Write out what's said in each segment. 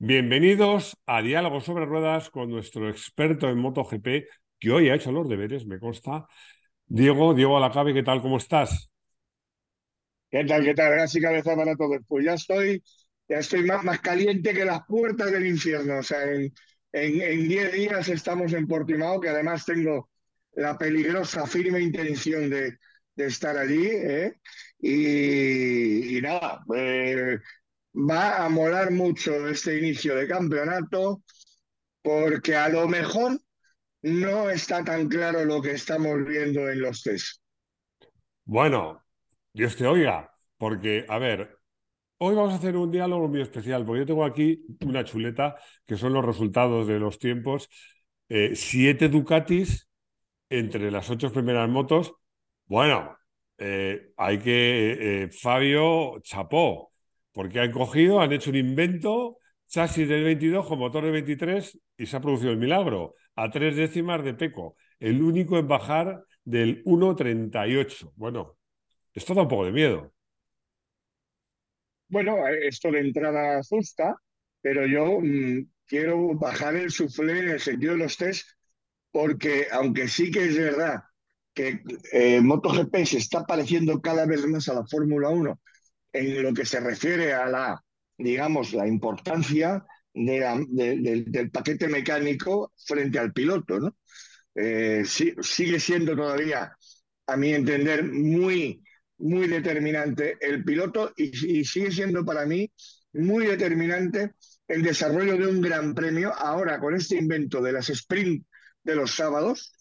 Bienvenidos a Diálogo sobre Ruedas con nuestro experto en MotoGP, que hoy ha hecho los deberes, me consta. Diego, Diego Alacabe, ¿qué tal? ¿Cómo estás? ¿Qué tal? ¿Qué tal? Casi cabeza para todos. Pues ya estoy, ya estoy más, caliente que las puertas del infierno. O sea, en, en, 10 días estamos en Portimao, que además tengo la peligrosa, firme intención de, de estar allí. ¿eh? Y, nada, eh, va a molar mucho este inicio de campeonato porque a lo mejor no está tan claro lo que estamos viendo en los test. Bueno, Dios te oiga, porque, a ver, hoy vamos a hacer un diálogo muy especial, porque yo tengo aquí una chuleta que son los resultados de los tiempos. Eh, siete Ducatis entre las ocho primeras motos. Bueno, eh, hay que, eh, Fabio chapó, porque han cogido, han hecho un invento, chasis del 22 con motor de 23 y se ha producido el milagro, a tres décimas de Peco, el único en bajar del 1.38. Bueno, esto da un poco de miedo. Bueno, esto de entrada asusta, pero yo mm, quiero bajar el suflé en el sentido de los test, porque aunque sí que es verdad que eh, MotoGP se está pareciendo cada vez más a la Fórmula 1 en lo que se refiere a la, digamos, la importancia del paquete mecánico frente al piloto, ¿no? Eh, sigue siendo todavía, a mi entender, muy, muy determinante el piloto y, sigue siendo para mí muy determinante el desarrollo de un gran premio ahora con este invento de las sprint de los sábados.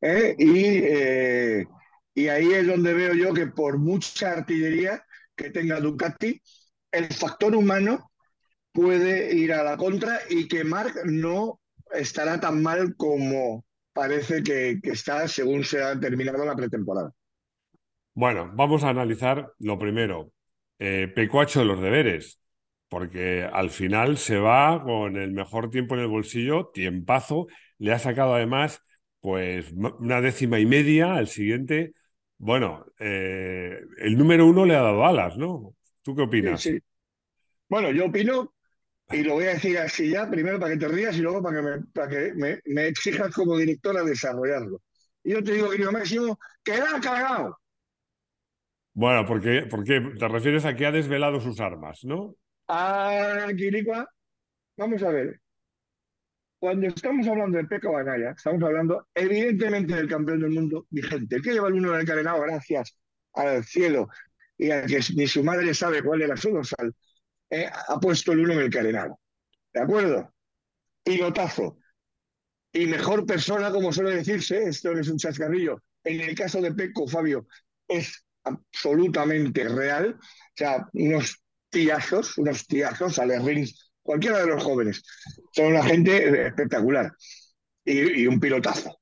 ¿eh? y, eh, y ahí es donde veo yo que por mucha artillería que tenga Ducati, el factor humano puede ir a la contra y que Marc no estará tan mal como parece que, está según se ha terminado la pretemporada. Bueno, vamos a analizar lo primero. Eh, ha hecho los deberes, porque al final se va con el mejor tiempo en el bolsillo, tiempazo, le ha sacado además pues una décima y media al siguiente bueno, eh, el número uno le ha dado alas, ¿no? ¿Tú qué opinas? Sí, Bueno, yo opino, y lo voy a decir así ya, primero para que te rías y luego para que me, para que me, exijas como director a desarrollarlo. Y yo te digo, querido Máximo, que ha cagado. Bueno, porque, porque te refieres a que ha desvelado sus armas, ¿no? Ah, Quiricua, vamos a ver. Cuando estamos hablando de Peco Banaya, estamos hablando evidentemente del campeón del mundo vigente, el que lleva el uno del carenado gracias al cielo y a que ni su madre sabe cuál era su dorsal, eh, ha puesto el uno en el carenado. ¿De acuerdo? Pilotazo. Y mejor persona, como suele decirse, esto no es un chascarrillo. En el caso de Peco, Fabio, es absolutamente real. O sea, unos tiazos, unos tiazos, a rings cualquiera de los jóvenes. Son una gente espectacular y, un pilotazo.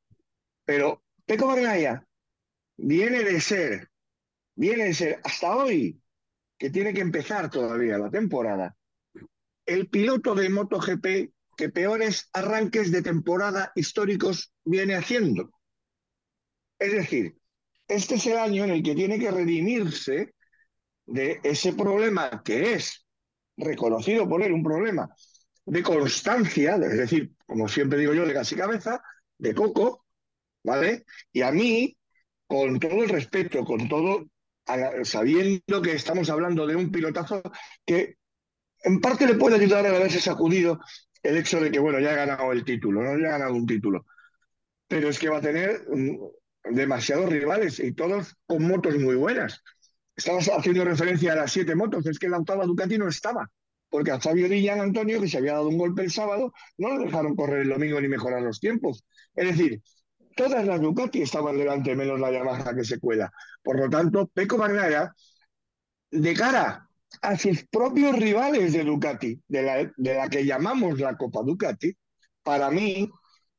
Pero Peco Bagnaia viene de ser, viene de ser hasta hoy, que tiene que empezar todavía la temporada, el piloto de MotoGP que peores arranques de temporada históricos viene haciendo. Es decir, este es el año en el que tiene que redimirse de ese problema que es reconocido por él un problema de constancia, es decir, como siempre digo yo, de casi cabeza, de coco, ¿vale? Y a mí, con todo el respeto, con todo, sabiendo que estamos hablando de un pilotazo que en parte le puede ayudar a haberse sacudido el hecho de que, bueno, ya ha ganado el título, no ya ha ganado un título. Pero es que va a tener mm, demasiados rivales y todos con motos muy buenas. Estabas haciendo referencia a las siete motos, es que la octava Ducati no estaba, porque a Fabio Di Antonio, que se había dado un golpe el sábado, no lo dejaron correr el domingo ni mejorar los tiempos. Es decir, todas las Ducati estaban delante, menos la Yamaha que se cuela. Por lo tanto, Peco Bagnaia, de cara a sus propios rivales de Ducati, de la, de la que llamamos la Copa Ducati, para mí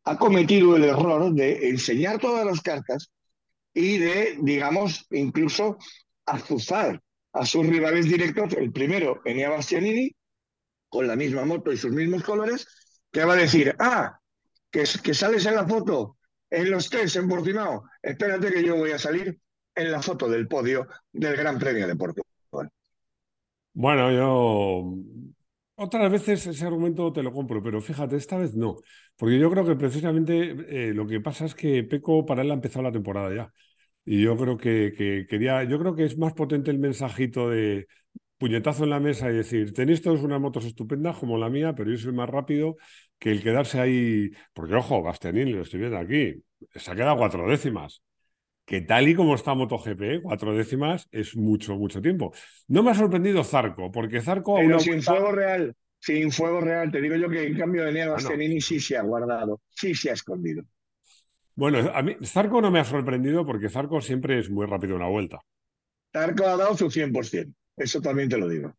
ha cometido el error de enseñar todas las cartas y de, digamos, incluso azuzar a sus rivales directos, el primero, Enea Bastianini, con la misma moto y sus mismos colores, que va a decir, ah, que, que sales en la foto en los test en Portimao, espérate que yo voy a salir en la foto del podio del Gran Premio de Portugal. Bueno, yo otras veces ese argumento te lo compro, pero fíjate, esta vez no, porque yo creo que precisamente eh, lo que pasa es que Peco para él ha empezado la temporada ya. Y yo creo que, que quería, yo creo que es más potente el mensajito de puñetazo en la mesa y decir, tenéis todos unas motos estupendas como la mía, pero yo soy más rápido que el quedarse ahí, porque ojo, Bastianini, lo estoy viendo aquí, se ha quedado cuatro décimas que tal y como está MotoGP, cuatro décimas es mucho, mucho tiempo. No me ha sorprendido Zarco, porque Zarco... Pero sin fuego real, sin fuego real, te digo yo que en cambio de Nieva Bastianini sí se ha guardado, sí se ha escondido. Bueno, a mí Zarco no me ha sorprendido porque Zarco siempre es muy rápido una vuelta. Zarco ha dado su 100%, eso también te lo digo.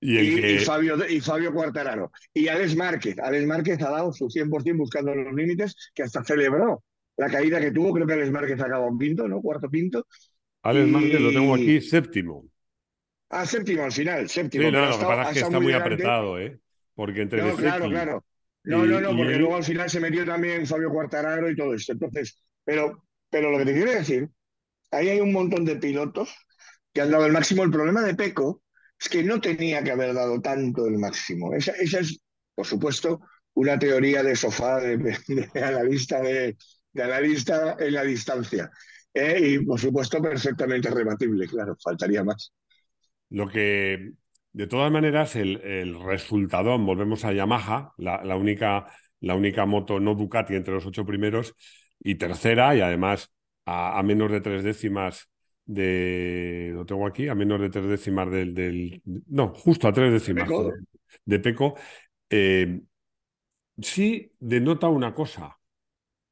Y, Fabio, y Fabio Quartararo. Y Alex Márquez. Alex Márquez ha dado su 100% buscando los límites, que hasta celebró la caída que tuvo, creo que Alex Márquez acabó un pinto, ¿no? Cuarto pinto. Alex Márquez lo tengo aquí séptimo. Ah, séptimo al final, séptimo. Sí, no, lo que pasa es que está muy, apretado, ¿eh? Porque entre No, claro, claro. No, no, no, porque luego al final se metió también Fabio Cuartararo y todo esto. Entonces, pero, pero lo que te quiero decir, ahí hay un montón de pilotos que han dado el máximo. El problema de Peco es que no tenía que haber dado tanto el máximo. Esa, esa es, por supuesto, una teoría de sofá de, de, de analista de, de analista en la distancia. ¿eh? Y por supuesto, perfectamente rebatible, claro, faltaría más. Lo que, de todas maneras, el, el resultado, volvemos a Yamaha, la, la, única, la única moto no Ducati entre los ocho primeros, y tercera, y además a, a menos de tres décimas de. Lo tengo aquí, a menos de tres décimas del. del no, justo a tres décimas Peco. de, de Peco. Eh, sí denota una cosa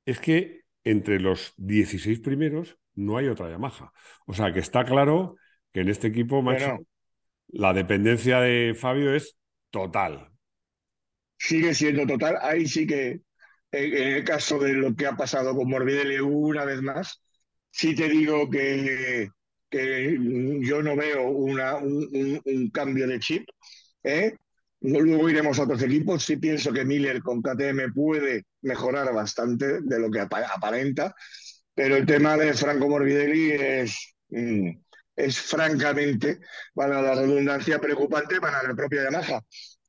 es que entre los 16 primeros no hay otra Yamaha. O sea que está claro que en este equipo, macho, bueno, la dependencia de Fabio es total. Sigue siendo total. Ahí sí que, en el caso de lo que ha pasado con Morbidelli una vez más, sí te digo que, que yo no veo una, un, cambio de chip. ¿eh? Luego iremos a otros equipos. Sí pienso que Miller con KTM puede mejorar bastante de lo que aparenta, pero el tema de Franco Morbidelli es, mm, es francamente, para la redundancia, preocupante para la propia Yamaha.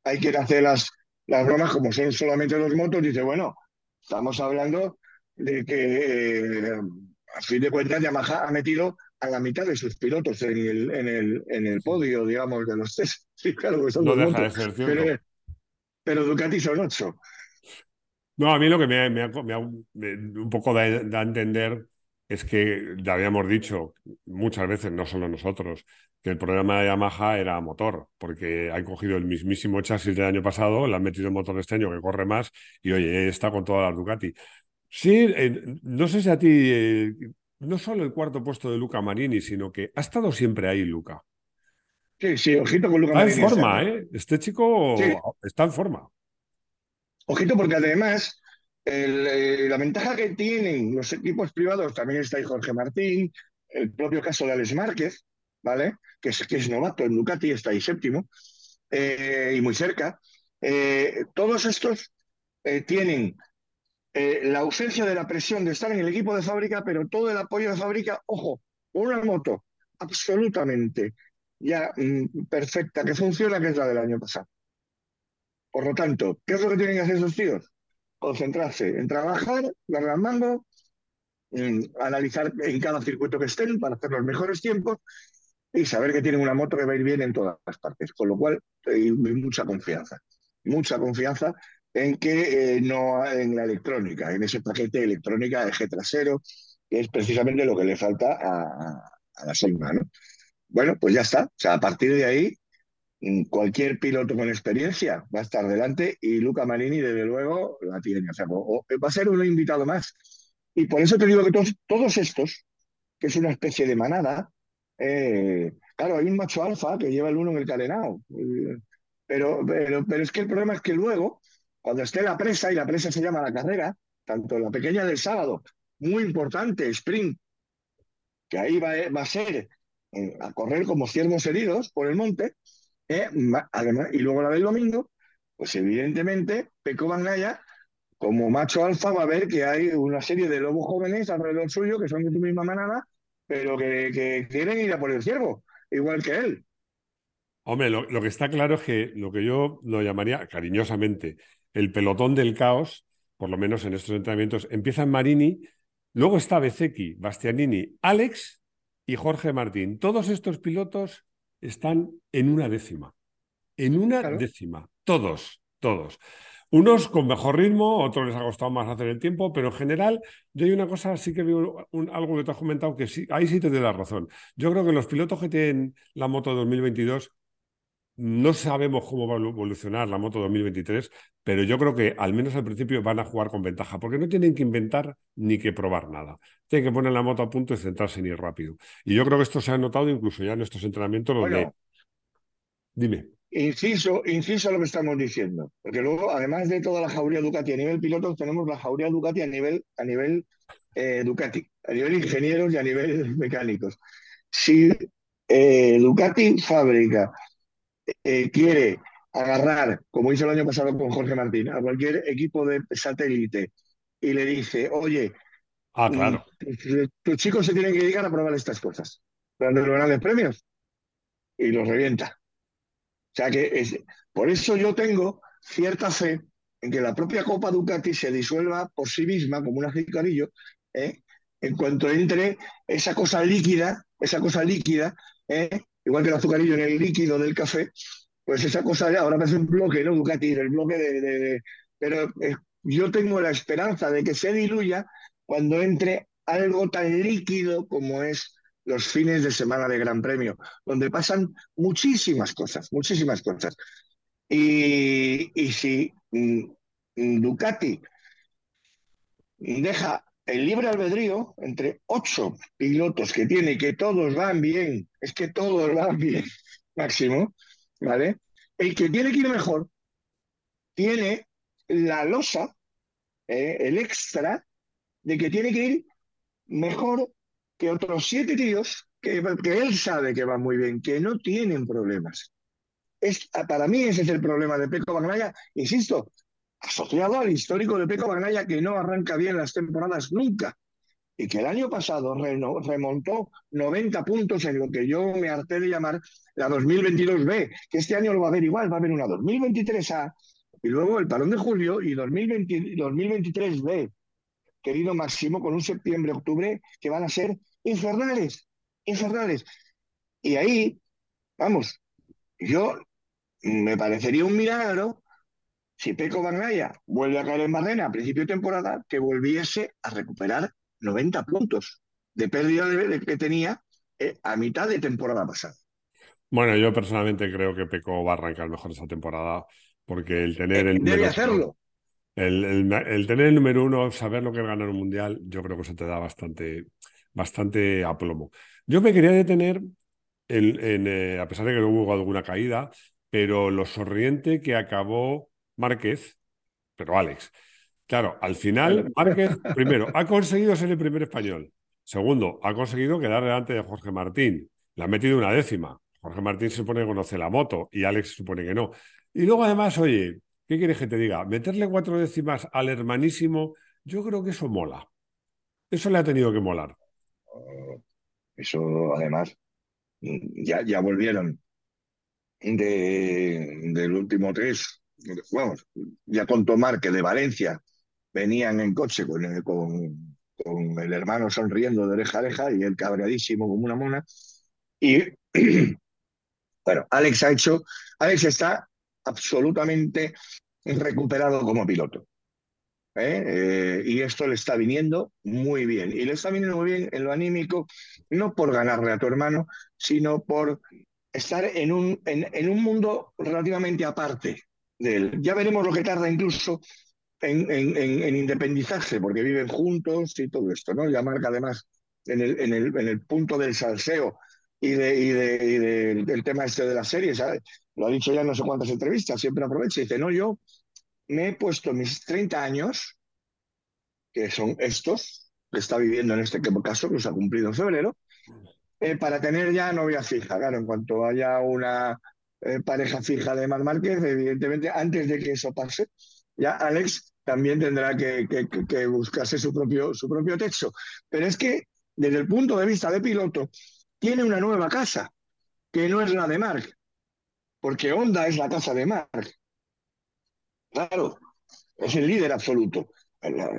Hay que hacer las, las bromas como son solamente dos motos. Dice, bueno, estamos hablando de que, eh, a fin de cuentas, Yamaha ha metido a la mitad de sus pilotos en el, en el, en el podio, digamos, de los test. Sí, claro, que son no dos motos, de pero, pero, Ducati son ocho. No, a mí lo que me, me, me, me un poco da, da, a entender es que ya habíamos dicho muchas veces, no solo nosotros, que el problema de Yamaha era motor, porque han cogido el mismísimo chasis del año pasado, le han metido el motor este año que corre más y oye, está con todas las Ducati. Sí, eh, no sé si a ti eh, no solo el cuarto puesto de Luca Marini, sino que ha estado siempre ahí, Luca. Sí, sí, ojito con Luca está Marini. en forma, ¿eh? Este chico sí. está en forma. Ojito porque además eh, la ventaja que tienen los equipos privados, también está ahí Jorge Martín, el propio caso de Alex Márquez, ¿vale? Que es, que es novato en Ducati, está ahí séptimo, eh, y muy cerca. Eh, todos estos tienen la ausencia de la presión de estar en el equipo de fábrica, pero todo el apoyo de fábrica, ojo, una moto absolutamente ya mm, perfecta, que funciona, que es la del año pasado. Por lo tanto, ¿qué es lo que tienen que hacer esos tíos? Concentrarse en trabajar, al mango, mm, analizar en cada circuito que estén para hacer los mejores tiempos y saber que tienen una moto que va a ir bien en todas las partes. Con lo cual, hay mucha confianza. Mucha confianza en que eh, no en la electrónica, en ese paquete electrónica de eje trasero, que es precisamente lo que le falta a, la Selma, ¿no? Bueno, pues ya está. O sea, a partir de ahí, cualquier piloto con experiencia va a estar delante y Luca Marini, desde luego, la tiene. O sea, o, va a ser un invitado más. Y por eso te digo que todos, todos estos, que es una especie de manada, eh, Claro, hay un macho alfa que lleva el uno en el carenado. Pero, pero, pero es que el problema es que luego, cuando esté la presa, y la presa se llama la carrera, tanto la pequeña del sábado, muy importante, sprint, que ahí va, va a ser eh, a correr como ciervos heridos por el monte, además, y luego la del domingo, pues evidentemente Peco Bagnaya, como macho alfa, va a ver que hay una serie de lobos jóvenes alrededor suyo que son de tu misma manada, pero que, que quieren ir a por el ciervo, igual que él. Hombre, lo, lo, que está claro es que lo que yo lo llamaría cariñosamente el pelotón del caos, por lo menos en estos entrenamientos, empieza en Marini, luego está Bezecchi, Bastianini, Alex y Jorge Martín. Todos estos pilotos están en una décima. En una claro. décima. Todos, todos. Unos con mejor ritmo, otros les ha costado más hacer el tiempo, pero en general yo hay una cosa, sí que veo un, algo que te has comentado, que sí, ahí sí te doy la razón. Yo creo que los pilotos que tienen la moto 2022 no sabemos cómo va a evolucionar la moto 2023, pero yo creo que al menos al principio van a jugar con ventaja, porque no tienen que inventar ni que probar nada. Tienen que poner la moto a punto y centrarse en ir rápido. Y yo creo que esto se ha notado incluso ya en estos entrenamientos donde... Bueno, Dime. Inciso, inciso lo que estamos diciendo, porque luego, además de toda la jauría Ducati a nivel pilotos, tenemos la jauría Ducati a nivel, a nivel eh, Ducati, a nivel ingenieros y a nivel mecánicos. Si eh, Ducati fabrica eh, quiere agarrar, como hizo el año pasado con Jorge Martín, a cualquier equipo de satélite y le dice, oye, ah, claro. tus, tus chicos se tienen que dedicar a probar estas cosas durante los grandes premios y los revienta. O sea que es, por eso yo tengo cierta fe en que la propia Copa Ducati se disuelva por sí misma como un azucarillo, ¿eh? en cuanto entre esa cosa líquida, esa cosa líquida, ¿eh? Igual que el azucarillo en el líquido del café, pues esa cosa ahora parece un bloque, ¿no? Ducati, el bloque de... pero yo tengo la esperanza de que se diluya cuando entre algo tan líquido como es los fines de semana de Gran Premio, donde pasan muchísimas cosas, muchísimas cosas. Y, si mm, Ducati deja el libre albedrío entre ocho pilotos que tiene que todos van bien, es que todos van bien, máximo, ¿vale? El que tiene que ir mejor tiene la losa, eh, el extra, de que tiene que ir mejor que otros siete tíos que, él sabe que van muy bien, que no tienen problemas. Es, para mí ese es el problema de Peco Bagnaia, insisto, asociado al histórico de Peco Bagnaia que no arranca bien las temporadas nunca y que el año pasado remontó 90 puntos en lo que yo me harté de llamar la 2022B, que este año lo va a haber igual, va a haber una 2023A y luego el parón de julio y 2020, 2023B, querido Máximo, con un septiembre-octubre que van a ser infernales, infernales. Y ahí, vamos, yo me parecería un milagro si Peco Bagnaia vuelve a caer en Barrena a principio de temporada, que volviese a recuperar 90 puntos de pérdida de, de, que tenía eh, a mitad de temporada pasada. Bueno, yo personalmente creo que Peco va a arrancar mejor esa temporada porque el tener el Debe número, hacerlo. El, el, el, tener el número uno, saber lo que es ganar un mundial, yo creo que eso te da bastante, bastante aplomo. Yo me quería detener, en, en, eh, a pesar de que no hubo alguna caída, pero lo sonriente que acabó Márquez, pero Alex. Claro, al final, Márquez, primero, ha conseguido ser el primer español. Segundo, ha conseguido quedar delante de Jorge Martín. Le ha metido una décima. Jorge Martín se supone que conoce la moto y Alex se supone que no. Y luego, además, oye, ¿qué quieres que te diga? Meterle cuatro décimas al hermanísimo, yo creo que eso mola. Eso le ha tenido que molar. Eso, además, ya, ya volvieron de, del último tres vamos, ya con Tomar, que de Valencia venían en coche con el, con, el hermano sonriendo de oreja a oreja y él cabreadísimo como una mona. Y bueno, Alex ha hecho, Alex está absolutamente recuperado como piloto. ¿eh? Eh, y esto le está viniendo muy bien. Y le está viniendo muy bien en lo anímico, no por ganarle a tu hermano, sino por estar en un, en un mundo relativamente aparte Ya veremos lo que tarda incluso en, en, en, independizarse, porque viven juntos y todo esto, ¿no? Ya marca además en el, punto del salseo y, de, y, de, del tema este de la serie, ¿sabes? Lo ha dicho ya no sé cuántas entrevistas, siempre aprovecha y dice, no, yo me he puesto mis 30 años, que son estos, que está viviendo en este caso, que los ha cumplido en febrero, eh, para tener ya novia fija. Claro, en cuanto haya una eh, pareja fija de Mar Márquez, evidentemente, antes de que eso pase, ya Alex también tendrá que, buscarse su propio, su propio techo. Pero es que, desde el punto de vista de piloto, tiene una nueva casa, que no es la de Mark, porque Honda es la casa de Mark. Claro, es el líder absoluto.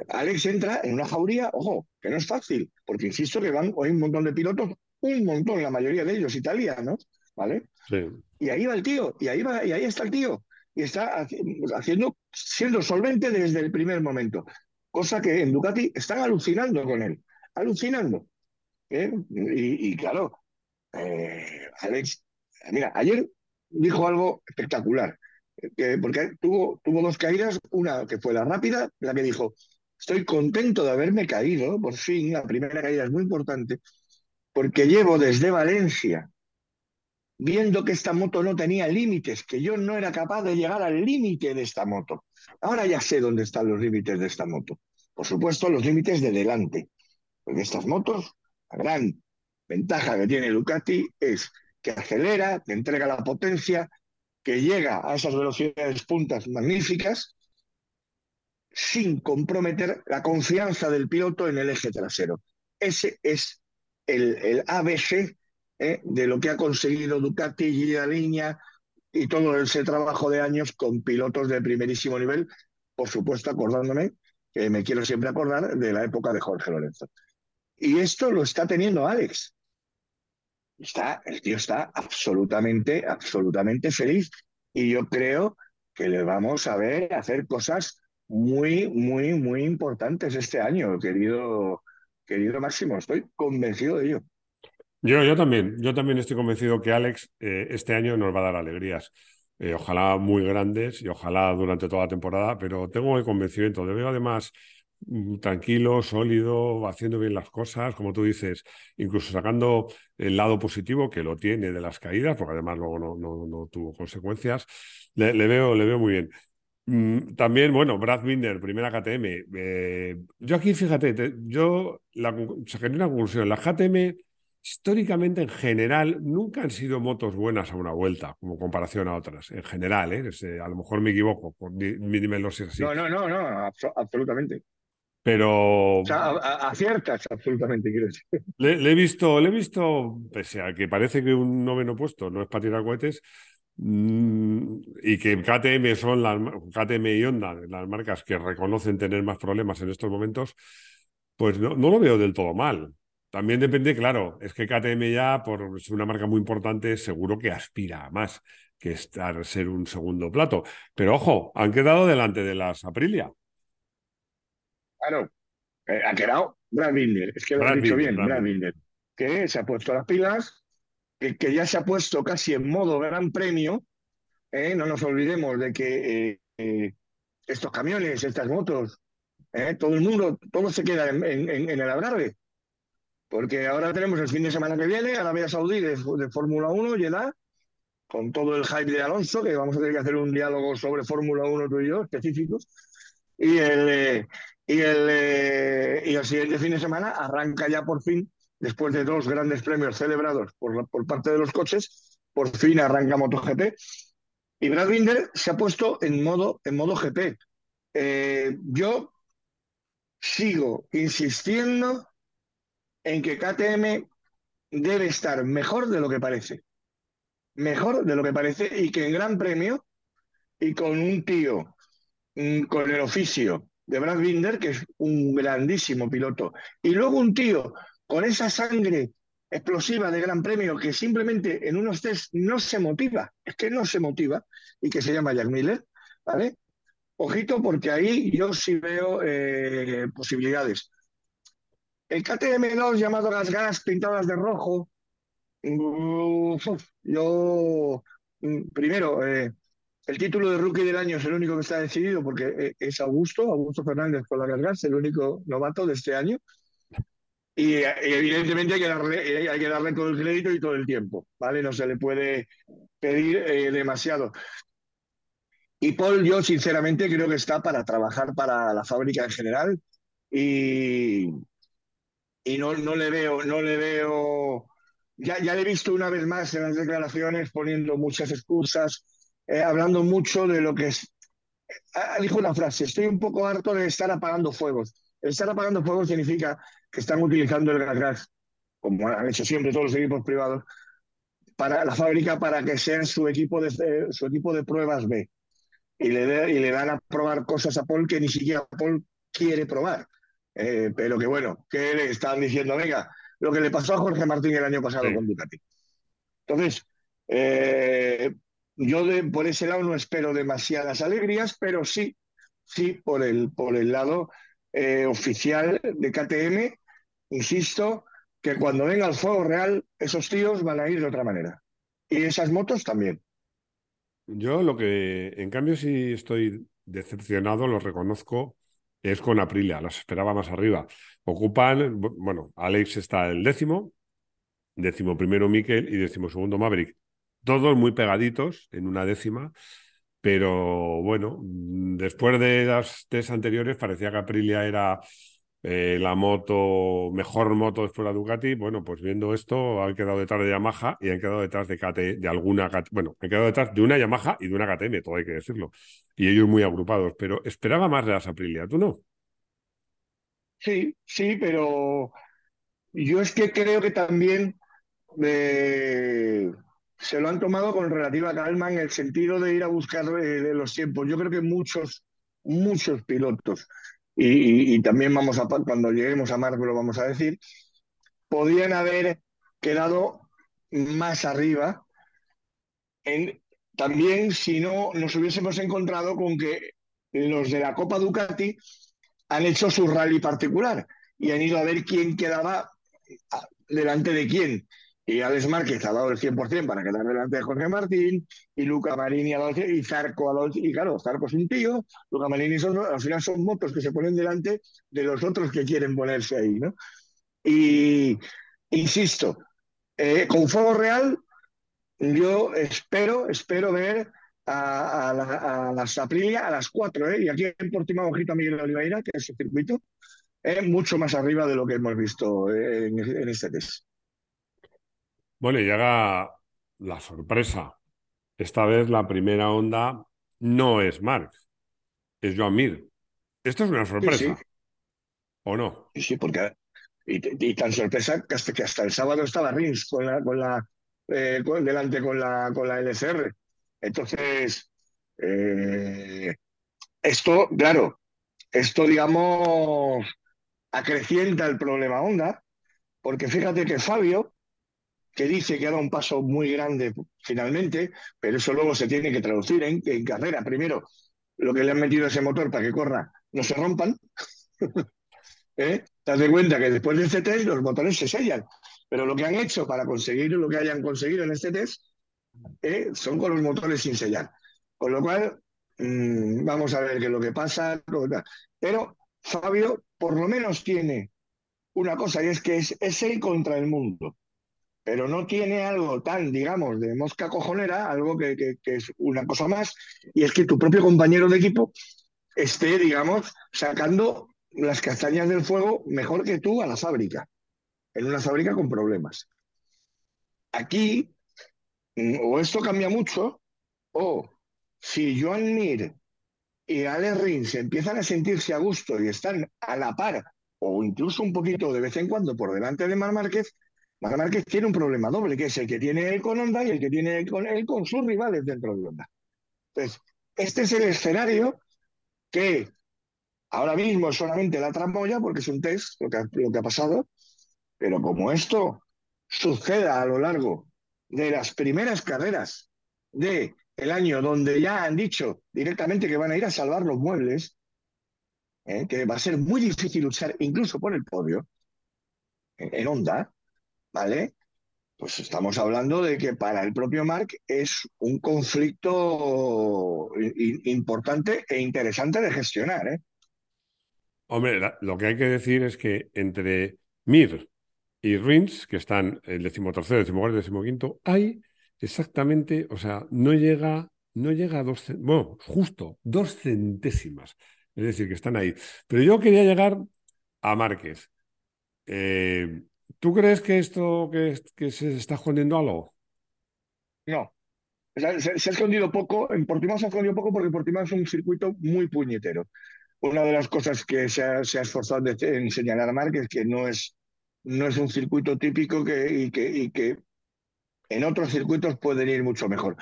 Alex entra en una jauría, ojo, que no es fácil, porque insisto que van hoy un montón de pilotos, un montón, la mayoría de ellos italianos, ¿vale? Sí. Y ahí va el tío, y ahí va, y ahí está el tío, y está haciendo, siendo solvente desde el primer momento, cosa que en Ducati están alucinando con él, alucinando. ¿eh? Y, claro, eh, Alex, mira, ayer dijo algo espectacular, porque tuvo, tuvo dos caídas, una que fue la rápida, la que dijo, estoy contento de haberme caído, por fin, la primera caída es muy importante, porque llevo desde Valencia viendo que esta moto no tenía límites, que yo no era capaz de llegar al límite de esta moto. Ahora ya sé dónde están los límites de esta moto. Por supuesto, los límites de delante. Porque estas motos la gran ventaja que tiene Ducati es que acelera, que entrega la potencia, que llega a esas velocidades puntas magníficas sin comprometer la confianza del piloto en el eje trasero. Ese es el, ABC ¿eh? de lo que ha conseguido Ducati línea y todo ese trabajo de años con pilotos de primerísimo nivel, por supuesto acordándome, que me quiero siempre acordar de la época de Jorge Lorenzo. Y esto lo está teniendo Alex. Está, el tío está absolutamente, absolutamente feliz. Y yo creo que le vamos a ver hacer cosas muy, muy, muy importantes este año, querido, querido Máximo. Estoy convencido de ello. Yo, yo también, yo también estoy convencido que Alex eh, este año nos va a dar alegrías. Eh, ojalá muy grandes y ojalá durante toda la temporada, pero tengo el convencimiento. Le veo además Mm, tranquilo, sólido, haciendo bien las cosas, como tú dices, incluso sacando el lado positivo que lo tiene de las caídas, porque además luego no, no, tuvo consecuencias, le, veo, le veo muy bien. Mm, también, bueno, Brad Binder, primera KTM. Eh, yo aquí, fíjate, yo la, saqué una conclusión. Las KTM, históricamente, en general, nunca han sido motos buenas a una vuelta, como comparación a otras. En general, ¿eh? a lo mejor me equivoco, dímelo si es así. No, no, no, no, absolutamente. Pero. O sea, aciertas absolutamente, quiero decir. Le, he visto, le he visto, pese a que parece que un noveno puesto no es para tirar cohetes, mm, y que KTM son las KTM y Honda, las marcas que reconocen tener más problemas en estos momentos, pues no, no lo veo del todo mal. También depende, claro, es que KTM ya, por ser una marca muy importante, seguro que aspira a más que estar ser un segundo plato. Pero ojo, han quedado delante de las Aprilia. Claro, eh, ha quedado Brad Binder, es que lo he dicho bien, Brad, Binder, que se ha puesto las pilas, que, que, ya se ha puesto casi en modo gran premio. ¿eh? no nos olvidemos de que eh, estos camiones, estas motos, todo el mundo, todo se queda en, el Algarve. Porque ahora tenemos el fin de semana que viene Arabia Saudí de, de Fórmula 1, Jeddah, con todo el hype de Alonso, que vamos a tener que hacer un diálogo sobre Fórmula 1 tú y yo, específicos. Y el, y el, eh, y el siguiente fin de semana arranca ya por fin, después de dos grandes premios celebrados por, por parte de los coches, por fin arranca MotoGP. Y Brad Binder se ha puesto en modo, en modo GP. Eh, yo sigo insistiendo en que KTM debe estar mejor de lo que parece. Mejor de lo que parece y que en Gran Premio y con un tío con el oficio de Brad Binder, que es un grandísimo piloto, y luego un tío con esa sangre explosiva de Gran Premio que simplemente en unos test no se motiva, es que no se motiva, y que se llama Jack Miller, ¿vale? Ojito, porque ahí yo sí veo eh, posibilidades. El KTM2 llamado Gas Gas, pintadas de rojo, yo, mm, primero, eh, el título de rookie del año es el único que está decidido porque eh, es Augusto, Augusto Fernández con la Gas, el único novato de este año. y, evidentemente hay que, darle, hay que darle todo el crédito y todo el tiempo, ¿vale? No se le puede pedir eh, demasiado. Y Paul, yo sinceramente creo que está para trabajar para la fábrica en general y, y no, no le veo, no le veo. Ya, ya le he visto una vez más en las declaraciones poniendo muchas excusas, eh, hablando mucho de lo que es. Ah, dijo una frase: Estoy un poco harto de estar apagando fuegos. Estar apagando fuegos significa que están utilizando el gas, como han hecho siempre todos los equipos privados, para la fábrica para que sean su equipo de, su equipo de pruebas B. Y le, y le dan a probar cosas a Paul que ni siquiera Paul quiere probar. Eh, pero que bueno, que le están diciendo, venga, lo que le pasó a Jorge Martín el año pasado con Ducati. Entonces, eh, yo de, por ese lado no espero demasiadas alegrías, pero sí, sí por el, por el lado eh, oficial de KTM, insisto, que cuando venga el fuego real, esos tíos van a ir de otra manera. Y esas motos también. Yo lo que, en cambio, sí estoy decepcionado, lo reconozco, es con Aprilia, las esperaba más arriba. Ocupan, bueno, Alex está el décimo, décimo primero Miquel y décimo segundo Maverick. Todos muy pegaditos en una décima, pero bueno, después de las tres anteriores parecía que Aprilia era eh, la moto, mejor moto después de la Ducati. Bueno, pues viendo esto, han quedado detrás de Yamaha y han quedado detrás de KT, de alguna, bueno, han quedado detrás de una Yamaha y de una KTM, todo hay que decirlo. Y ellos muy agrupados, pero esperaba más de las Aprilia, ¿tú no? Sí, sí, pero yo es que creo que también eh, se lo han tomado con relativa calma en el sentido de ir a buscar eh, los tiempos. Yo creo que muchos, muchos pilotos y, también vamos a, cuando lleguemos a Marco lo vamos a decir, podían haber quedado más arriba. También si no nos hubiésemos encontrado con que los de la Copa Ducati han hecho su rally particular y han ido a ver quién quedaba delante de quién. Y Alex Márquez ha dado el 100% para quedar delante de Jorge Martín, y Luca Marini ha dado y Zarco ha dado Y claro, Zarco es un tío, Luca Marini son, al final son motos que se ponen delante de los otros que quieren ponerse ahí, ¿no? Y insisto, eh, con Fuego Real, yo espero, espero ver a, las Aprilia a las 4, ¿eh? y aquí en Portimao Ojito Miguel Oliveira, que es el circuito, eh, mucho más arriba de lo que hemos visto eh, en este test. Bueno, y llega la sorpresa. Esta vez la primera onda no es Marx, es Joan Mir. Esto es una sorpresa. ¿O no? Sí, porque y, tan sorpresa que hasta, que hasta el sábado estaba Rins con la, con la eh, delante con la con la LCR. Entonces, eh, esto, claro, esto digamos acrecienta el problema onda, porque fíjate que Fabio que dice que ha dado un paso muy grande finalmente, pero eso luego se tiene que traducir en, carrera. Primero, lo que le han metido a ese motor para que corra no se rompan. ¿Eh? Te das cuenta que después de este test los motores se sellan, pero lo que han hecho para conseguir lo que hayan conseguido en este test ¿eh? son con los motores sin sellar. Con lo cual, mmm, vamos a ver qué es lo que pasa. Pero Fabio por lo menos tiene una cosa y es que es, es él contra el mundo pero no tiene algo tan, digamos, de mosca cojonera, algo que, es una cosa más, y es que tu propio compañero de equipo esté, digamos, sacando las castañas del fuego mejor que tú a la fábrica, en una fábrica con problemas. Aquí, mm, o esto cambia mucho, o si Joan Mir y Ale Rins empiezan a sentirse a gusto y están a la par, o incluso un poquito de vez en cuando por delante de Mar Márquez, Márquez tiene un problema doble, que es el que tiene él con Honda y el que tiene él con, sus rivales dentro de Honda. Entonces, este es el escenario que ahora mismo es solamente la tramoya, porque es un test lo que, ha pasado, pero como esto suceda a lo largo de las primeras carreras del el año donde ya han dicho directamente que van a ir a salvar los muebles, ¿eh? que va a ser muy difícil luchar incluso por el podio en Honda, ¿vale? Pues estamos hablando de que para el propio Mark es un conflicto importante e interesante de gestionar, ¿eh? Hombre, lo que hay que decir es que entre Mir y Rins, que están el decimotercero, decimocuarto decimoquinto, hay exactamente, o sea, no llega, no llega a dos, bueno, justo dos centésimas. Es decir, que están ahí. Pero yo quería llegar a Márquez. Eh, ¿Tú crees que esto que, se está escondiendo algo? No. se, ha escondido poco, en Portimao se ha escondido poco porque Portimao es un circuito muy puñetero. Una de las cosas que se ha, esforzado en señalar a Márquez que no es, no es un circuito típico que, y, que, y que en otros circuitos pueden ir mucho mejor.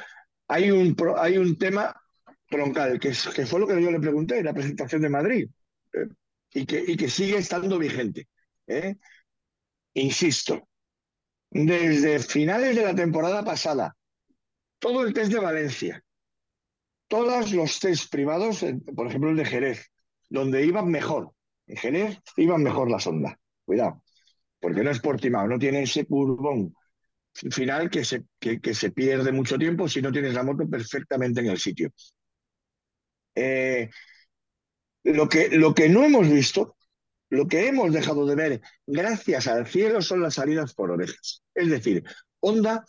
Hay un, hay un tema troncal, que, que fue lo que yo le pregunté en la presentación de Madrid, eh, y, que, y que sigue estando vigente. ¿eh? Insisto, desde finales de la temporada pasada, todo el test de Valencia, todos los test privados, por ejemplo el de Jerez, donde iban mejor, en Jerez iban mejor la sonda, cuidado, porque no es Portimao, no tiene ese curvón final que se, que, se pierde mucho tiempo si no tienes la moto perfectamente en el sitio. Eh, lo, que, lo que no hemos visto, lo que hemos dejado de ver gracias al cielo son las salidas por orejas. Es decir, Honda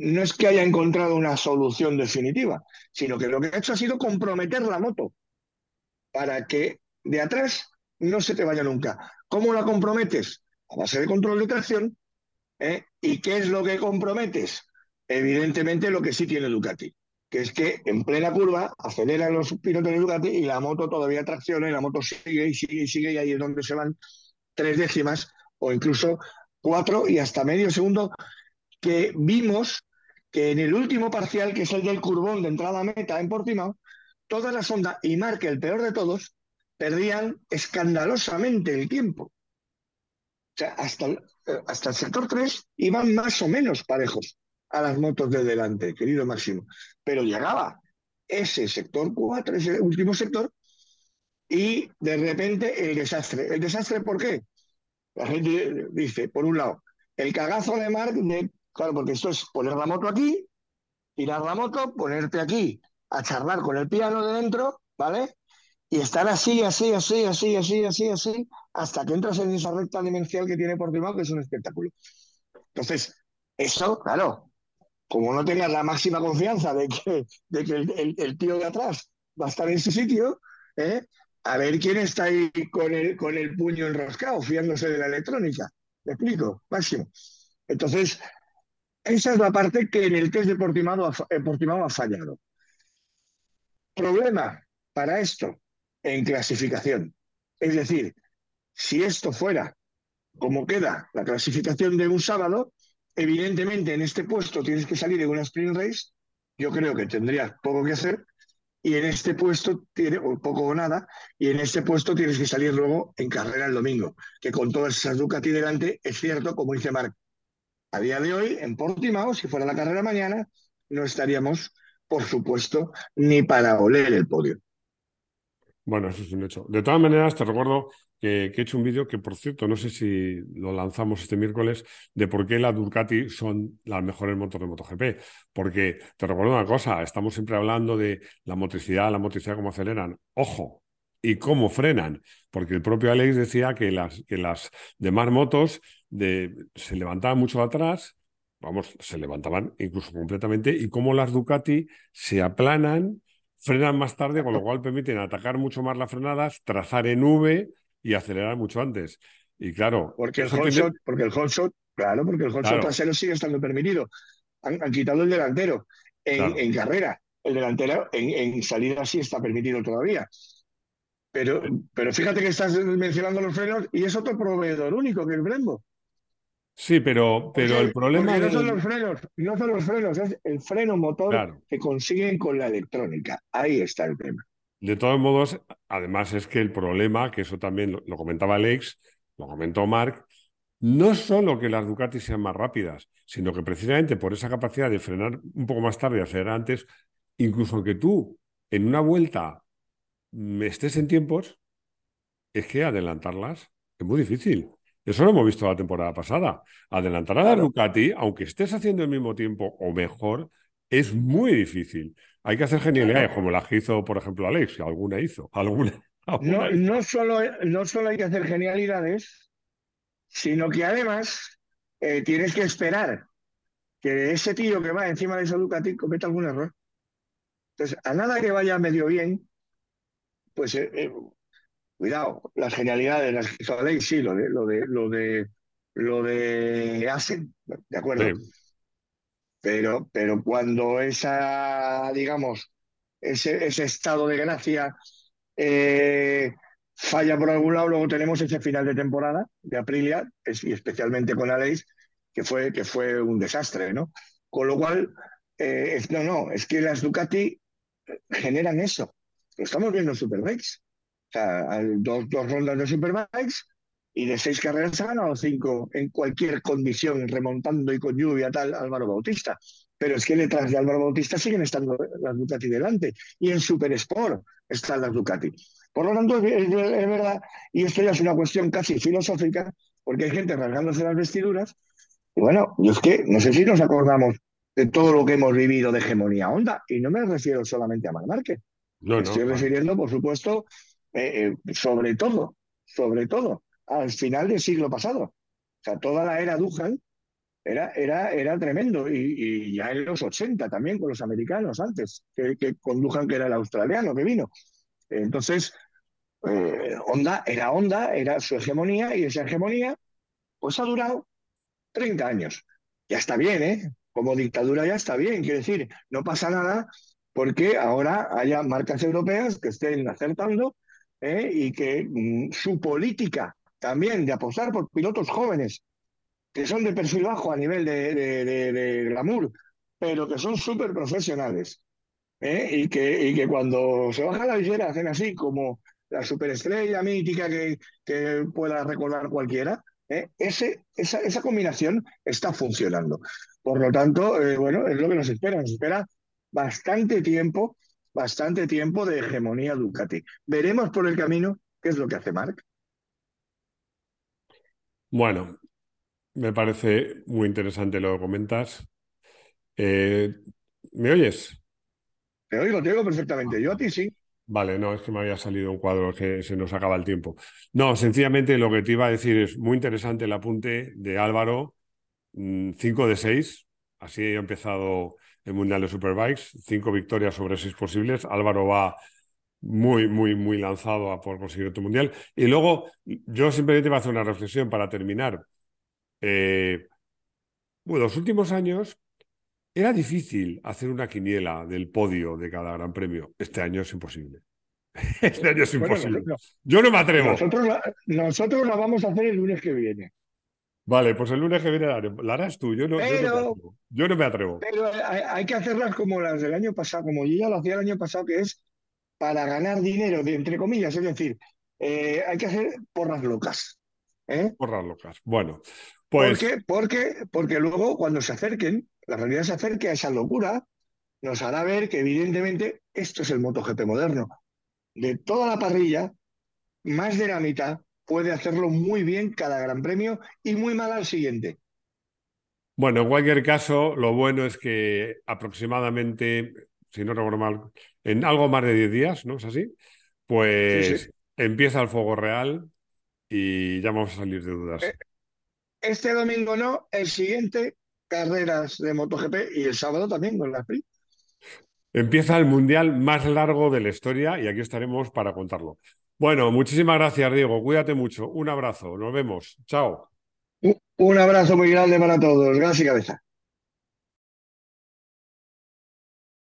no es que haya encontrado una solución definitiva, sino que lo que ha hecho ha sido comprometer la moto para que de atrás no se te vaya nunca. ¿Cómo la comprometes? A base de control de tracción ¿eh? ¿Y qué es lo que comprometes? Evidentemente lo que sí tiene Ducati, que es que en plena curva aceleran los pilotos de Ducati y la moto todavía tracciona y la moto sigue y sigue y sigue y ahí es donde se van tres décimas o incluso cuatro y hasta medio segundo que vimos que en el último parcial, que es el del curvón de entrada a meta en Portimao, toda la sonda y Marque, el peor de todos, perdían escandalosamente el tiempo. O sea, hasta, eh, hasta el sector 3 iban más o menos parejos a las motos de delante, querido Máximo. Pero llegaba ese sector 4, ese último sector, y de repente el desastre. ¿El desastre por qué? La gente dice, por un lado, el cagazo de Mark, claro, porque esto es poner la moto aquí, tirar la moto, ponerte aquí a charlar con el piano de dentro, ¿vale? y estar así, así, así, así, así, así, así, hasta que entras en esa recta dimensional que tiene Portimao, que es un espectáculo. Entonces, eso, claro, como no tengas la máxima confianza de que, el, tío de atrás va a estar en su sitio, ¿eh? a ver quién está ahí con el, puño enroscado, fiándose de la electrónica. ¿Me explico? Máximo. Entonces, esa es la parte que en el test de Portimao ha fallado. Problema para esto, en clasificación. Es decir, si esto fuera como queda la clasificación de un sábado, evidentemente en este puesto tienes que salir en una sprint race, yo creo que tendrías poco que hacer, y en este puesto, tiene, o poco o nada, y en este puesto tienes que salir luego en carrera el domingo, que con todas esas Ducati delante, es cierto, como dice Marc, a día de hoy, en Portimao, si fuera la carrera mañana, no estaríamos, por supuesto, ni para oler el podio. Bueno, eso es un hecho. De todas maneras, te recuerdo que, he hecho un vídeo que, por cierto, no sé si lo lanzamos este miércoles, de por qué las Ducati son las mejores motos de MotoGP. Porque te recuerdo una cosa, estamos siempre hablando de la motricidad, la motricidad, cómo aceleran. Ojo, y cómo frenan, porque el propio Alex decía que las, que las demás motos de, se levantaban mucho atrás, vamos, se levantaban incluso completamente, y cómo las Ducati se aplanan frenan más tarde, con lo cual permiten atacar mucho más las frenadas, trazar en V y acelerar mucho antes. Y claro. Porque el hot shot, porque el hot shot, claro, porque el hot shot trasero sigue estando permitido. Han, quitado el delantero en, carrera. El delantero en, salida sí está permitido todavía. Pero, pero fíjate que estás mencionando los frenos y es otro proveedor único que el Brembo. Sí, pero, pero el problema no son los frenos, no son los frenos, es el freno motor que consiguen con la electrónica. Ahí está el tema. De todos modos, además es que el problema, que eso también lo, comentaba Alex, lo comentó Mark, no solo que las Ducati sean más rápidas, sino que precisamente por esa capacidad de frenar un poco más tarde y acelerar antes, incluso aunque tú en una vuelta estés en tiempos, es que adelantarlas es muy difícil. Eso lo hemos visto la temporada pasada. Adelantar a la Ducati, aunque estés haciendo el mismo tiempo o mejor, es muy difícil. Hay que hacer genialidades, como la que hizo, por ejemplo, Alex, alguna hizo. Alguna, no, no, solo, no solo hay que hacer genialidades, sino que además eh, tienes que esperar que ese tío que va encima de esa Ducati cometa algún error. Entonces, a nada que vaya medio bien, pues eh, eh, cuidado, las genialidades, las que sabéis, sí, lo de, lo de, lo de, lo de Asen, de acuerdo. Pero, pero cuando esa, digamos, ese, ese estado de gracia eh, falla por algún lado, luego tenemos ese final de temporada de Aprilia, y especialmente con Aleix, que fue, que fue un desastre, ¿no? Con lo cual, eh, no, no, es que las Ducati generan eso. Lo estamos viendo en Superbikes. O sea, dos, dos rondas de Superbikes y de seis carreras ha ganado cinco en cualquier condición, remontando y con lluvia tal Álvaro Bautista. Pero es que detrás de Álvaro Bautista siguen estando las Ducati delante y en Super Sport están las Ducati. Por lo tanto, es, es verdad, y esto ya es una cuestión casi filosófica, porque hay gente rasgándose las vestiduras. Y bueno, yo es que no sé si nos acordamos de todo lo que hemos vivido de hegemonía Honda, y no me refiero solamente a Mar Márquez. No, me estoy refiriendo, por supuesto, eh, eh, sobre todo, sobre todo, al final del siglo pasado. O sea, toda la era Dujan era, era, era tremendo. Y, ya en los 80 también con los americanos antes, que, con Dujan, que era el australiano que vino. Entonces, eh, Honda era Honda, era su hegemonía, y esa hegemonía, pues ha durado 30 años. Ya está bien, ¿eh? Como dictadura ya está bien, quiero decir, no pasa nada porque ahora haya marcas europeas que estén acertando ¿eh? y que mm, su política también de apostar por pilotos jóvenes que son de perfil bajo a nivel de, glamour, pero que son súper profesionales ¿eh? y, que, y que cuando se baja la visera hacen así como la superestrella mítica que, que pueda recordar cualquiera, ¿eh? Esa, esa, combinación está funcionando. Por lo tanto, bueno, es lo que nos espera, nos espera bastante tiempo bastante tiempo de hegemonía Ducati. Veremos por el camino qué es lo que hace Marc. Bueno, me parece muy interesante lo que comentas. Eh, ¿Me oyes? Te oigo, te oigo perfectamente. Yo a ti sí. Vale, no, es que me había salido un cuadro que se nos acaba el tiempo. No, sencillamente lo que te iba a decir es muy interesante el apunte de Álvaro, 5 mm, de 6, así he empezado el Mundial de Superbikes, cinco victorias sobre seis posibles. Álvaro va muy, muy, muy lanzado a por conseguir otro mundial. Y luego, yo simplemente voy a hacer una reflexión para terminar. Eh, bueno, los últimos años era difícil hacer una quiniela del podio de cada gran premio. Este año es imposible. Este año es imposible. yo no me atrevo. Nosotros nosotros la vamos a hacer el lunes que viene. Vale, pues el lunes que viene la, harás tú. Yo no, yo no, me atrevo. Pero hay, que hacerlas como las del año pasado, como yo ya lo hacía el año pasado, que es para ganar dinero, de, entre comillas. Es decir, eh, hay que hacer porras locas. ¿eh? Porras locas. Bueno, pues. ¿Por qué? Porque, porque luego, cuando se acerquen, la realidad se acerque a esa locura, nos hará ver que, evidentemente, esto es el MotoGP moderno. De toda la parrilla, más de la mitad puede hacerlo muy bien cada gran premio y muy mal al siguiente. Bueno, en cualquier caso, lo bueno es que aproximadamente, si no recuerdo mal, en algo más de 10 días, ¿no es así? Pues empieza el fuego real y ya vamos a salir de dudas. Eh, este domingo no, el siguiente, carreras de MotoGP y el sábado también con la PRI. Empieza el mundial más largo de la historia y aquí estaremos para contarlo. Bueno, muchísimas gracias, Diego. Cuídate mucho. Un abrazo. Nos vemos. Chao. Un abrazo muy grande para todos. Gracias, cabeza.